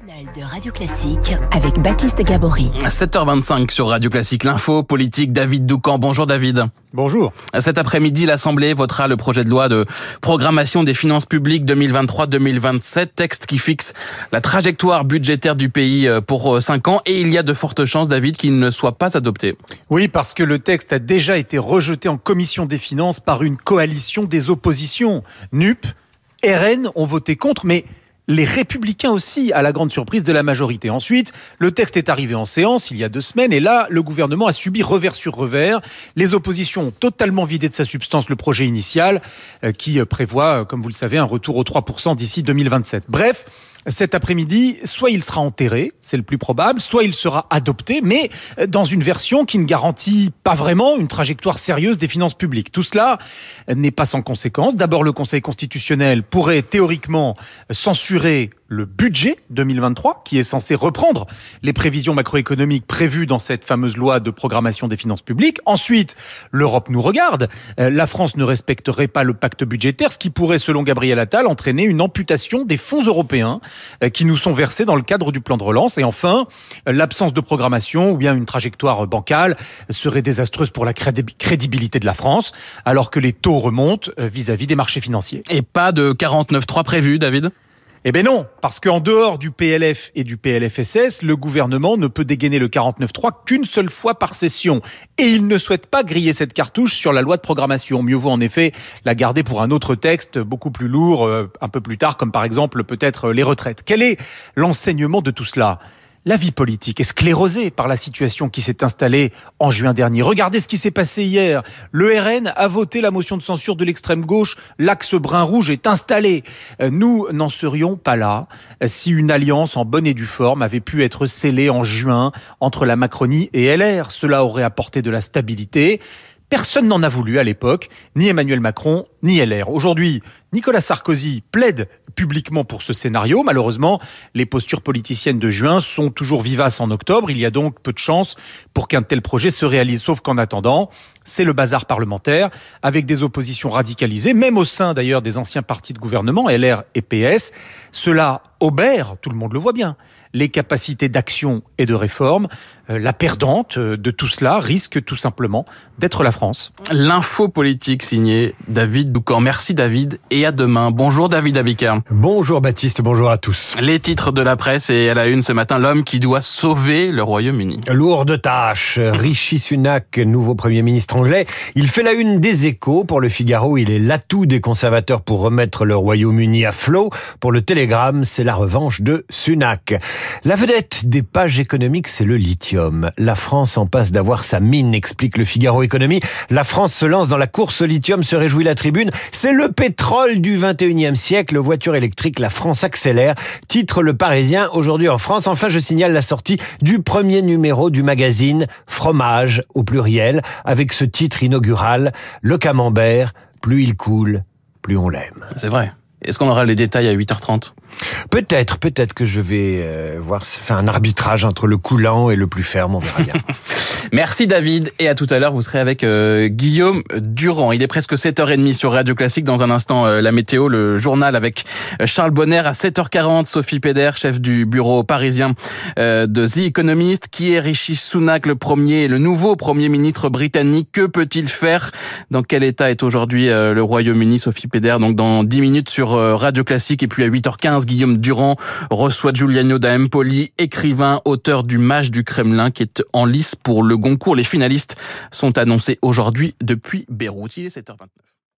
matinale de Radio Classique avec Baptiste Gabory. 7h25 sur Radio Classique, l'info politique, David Doucan. Bonjour David. Bonjour. Cet après-midi, l'Assemblée votera le projet de loi de programmation des finances publiques 2023-2027, texte qui fixe la trajectoire budgétaire du pays euh, pour 5 ans et il y a de fortes chances, David, qu'il ne soit pas adopté. Oui, parce que le texte a déjà été rejeté en commission des finances par une coalition des oppositions. NUP, RN ont voté contre, mais les républicains aussi, à la grande surprise de la majorité. Ensuite, le texte est arrivé en séance il y a deux semaines et là, le gouvernement a subi revers sur revers. Les oppositions ont totalement vidé de sa substance le projet initial euh, qui prévoit, euh, comme vous le savez, un retour aux 3% d'ici 2027. Bref, cet après-midi, soit il sera enterré, c'est le plus probable, soit il sera adopté, mais dans une version qui ne garantit pas vraiment une trajectoire sérieuse des finances publiques. Tout cela n'est pas sans conséquence. D'abord, le Conseil constitutionnel pourrait théoriquement censurer le budget 2023, qui est censé reprendre les prévisions macroéconomiques prévues dans cette fameuse loi de programmation des finances publiques. Ensuite, l'Europe nous regarde. Euh, la France ne respecterait pas le pacte budgétaire, ce qui pourrait, selon Gabriel Attal, entraîner une amputation des fonds européens euh, qui nous sont versés dans le cadre du plan de relance. Et enfin, euh, l'absence de programmation ou bien une trajectoire bancale serait désastreuse pour la crédibilité de la France, alors que les taux remontent vis-à-vis des marchés financiers. Et pas de 49.3 prévu, David? Eh bien non, parce qu'en dehors du PLF et du PLFSS, le gouvernement ne peut dégainer le 49.3 qu'une seule fois par session. Et il ne souhaite pas griller cette cartouche sur la loi de programmation. Mieux vaut en effet la garder pour un autre texte beaucoup plus lourd, euh, un peu plus tard, comme par exemple peut-être les retraites. Quel est l'enseignement de tout cela? La vie politique est sclérosée par la situation qui s'est installée en juin dernier. Regardez ce qui s'est passé hier. Le RN a voté la motion de censure de l'extrême gauche. L'axe brun-rouge est installé. Euh, nous n'en serions pas là si une alliance en bonne et due forme avait pu être scellée en juin entre la Macronie et LR. Cela aurait apporté de la stabilité. Personne n'en a voulu à l'époque, ni Emmanuel Macron, ni LR. Aujourd'hui, Nicolas Sarkozy plaide publiquement pour ce scénario. Malheureusement, les postures politiciennes de juin sont toujours vivaces en octobre. Il y a donc peu de chances pour qu'un tel projet se réalise. Sauf qu'en attendant, c'est le bazar parlementaire, avec des oppositions radicalisées, même au sein d'ailleurs des anciens partis de gouvernement, LR et PS. Cela obère, tout le monde le voit bien, les capacités d'action et de réforme. Euh, la perdante euh, de tout cela risque tout simplement d'être la France. L'info politique signée David Doucan. Merci David et à demain. Bonjour David Abiker. Bonjour Baptiste, bonjour à tous. Les titres de la presse et à la une ce matin, l'homme qui doit sauver le Royaume-Uni. Lourde tâche. Rishi Sunak, nouveau Premier ministre anglais, il fait la une des échos. Pour le Figaro, il est l'atout des conservateurs pour remettre le Royaume-Uni à flot. Pour le Télégramme, c'est la revanche de Sunak. La vedette des pages économiques, c'est le lithium. La France en passe d'avoir sa mine, explique le Figaro Économie. La France se lance dans la course au lithium, se réjouit la tribune. C'est le pétrole du 21e siècle, voiture électrique, la France accélère. Titre le Parisien, aujourd'hui en France. Enfin, je signale la sortie du premier numéro du magazine Fromage au pluriel, avec ce titre inaugural, Le camembert, plus il coule, plus on l'aime. C'est vrai. Est-ce qu'on aura les détails à 8h30 Peut-être, peut-être que je vais euh, voir faire un arbitrage entre le coulant et le plus ferme, on verra bien. Merci David. Et à tout à l'heure vous serez avec euh, Guillaume Durand. Il est presque 7h30 sur Radio Classique. Dans un instant euh, la météo, le journal avec Charles Bonner à 7h40, Sophie Péder, chef du bureau parisien de The Economist, qui est Rishi Sunak le premier, le nouveau premier ministre britannique? Que peut-il faire? Dans quel état est aujourd'hui le Royaume-Uni? Sophie Péder donc dans 10 minutes sur Radio Classique. Et puis à 8h15 Guillaume Durand reçoit Giuliano da Empoli, écrivain, auteur du Mage du Kremlin, qui est en lice pour le Goncourt. Les finalistes sont annoncés aujourd'hui depuis Beyrouth. Il est 7h29.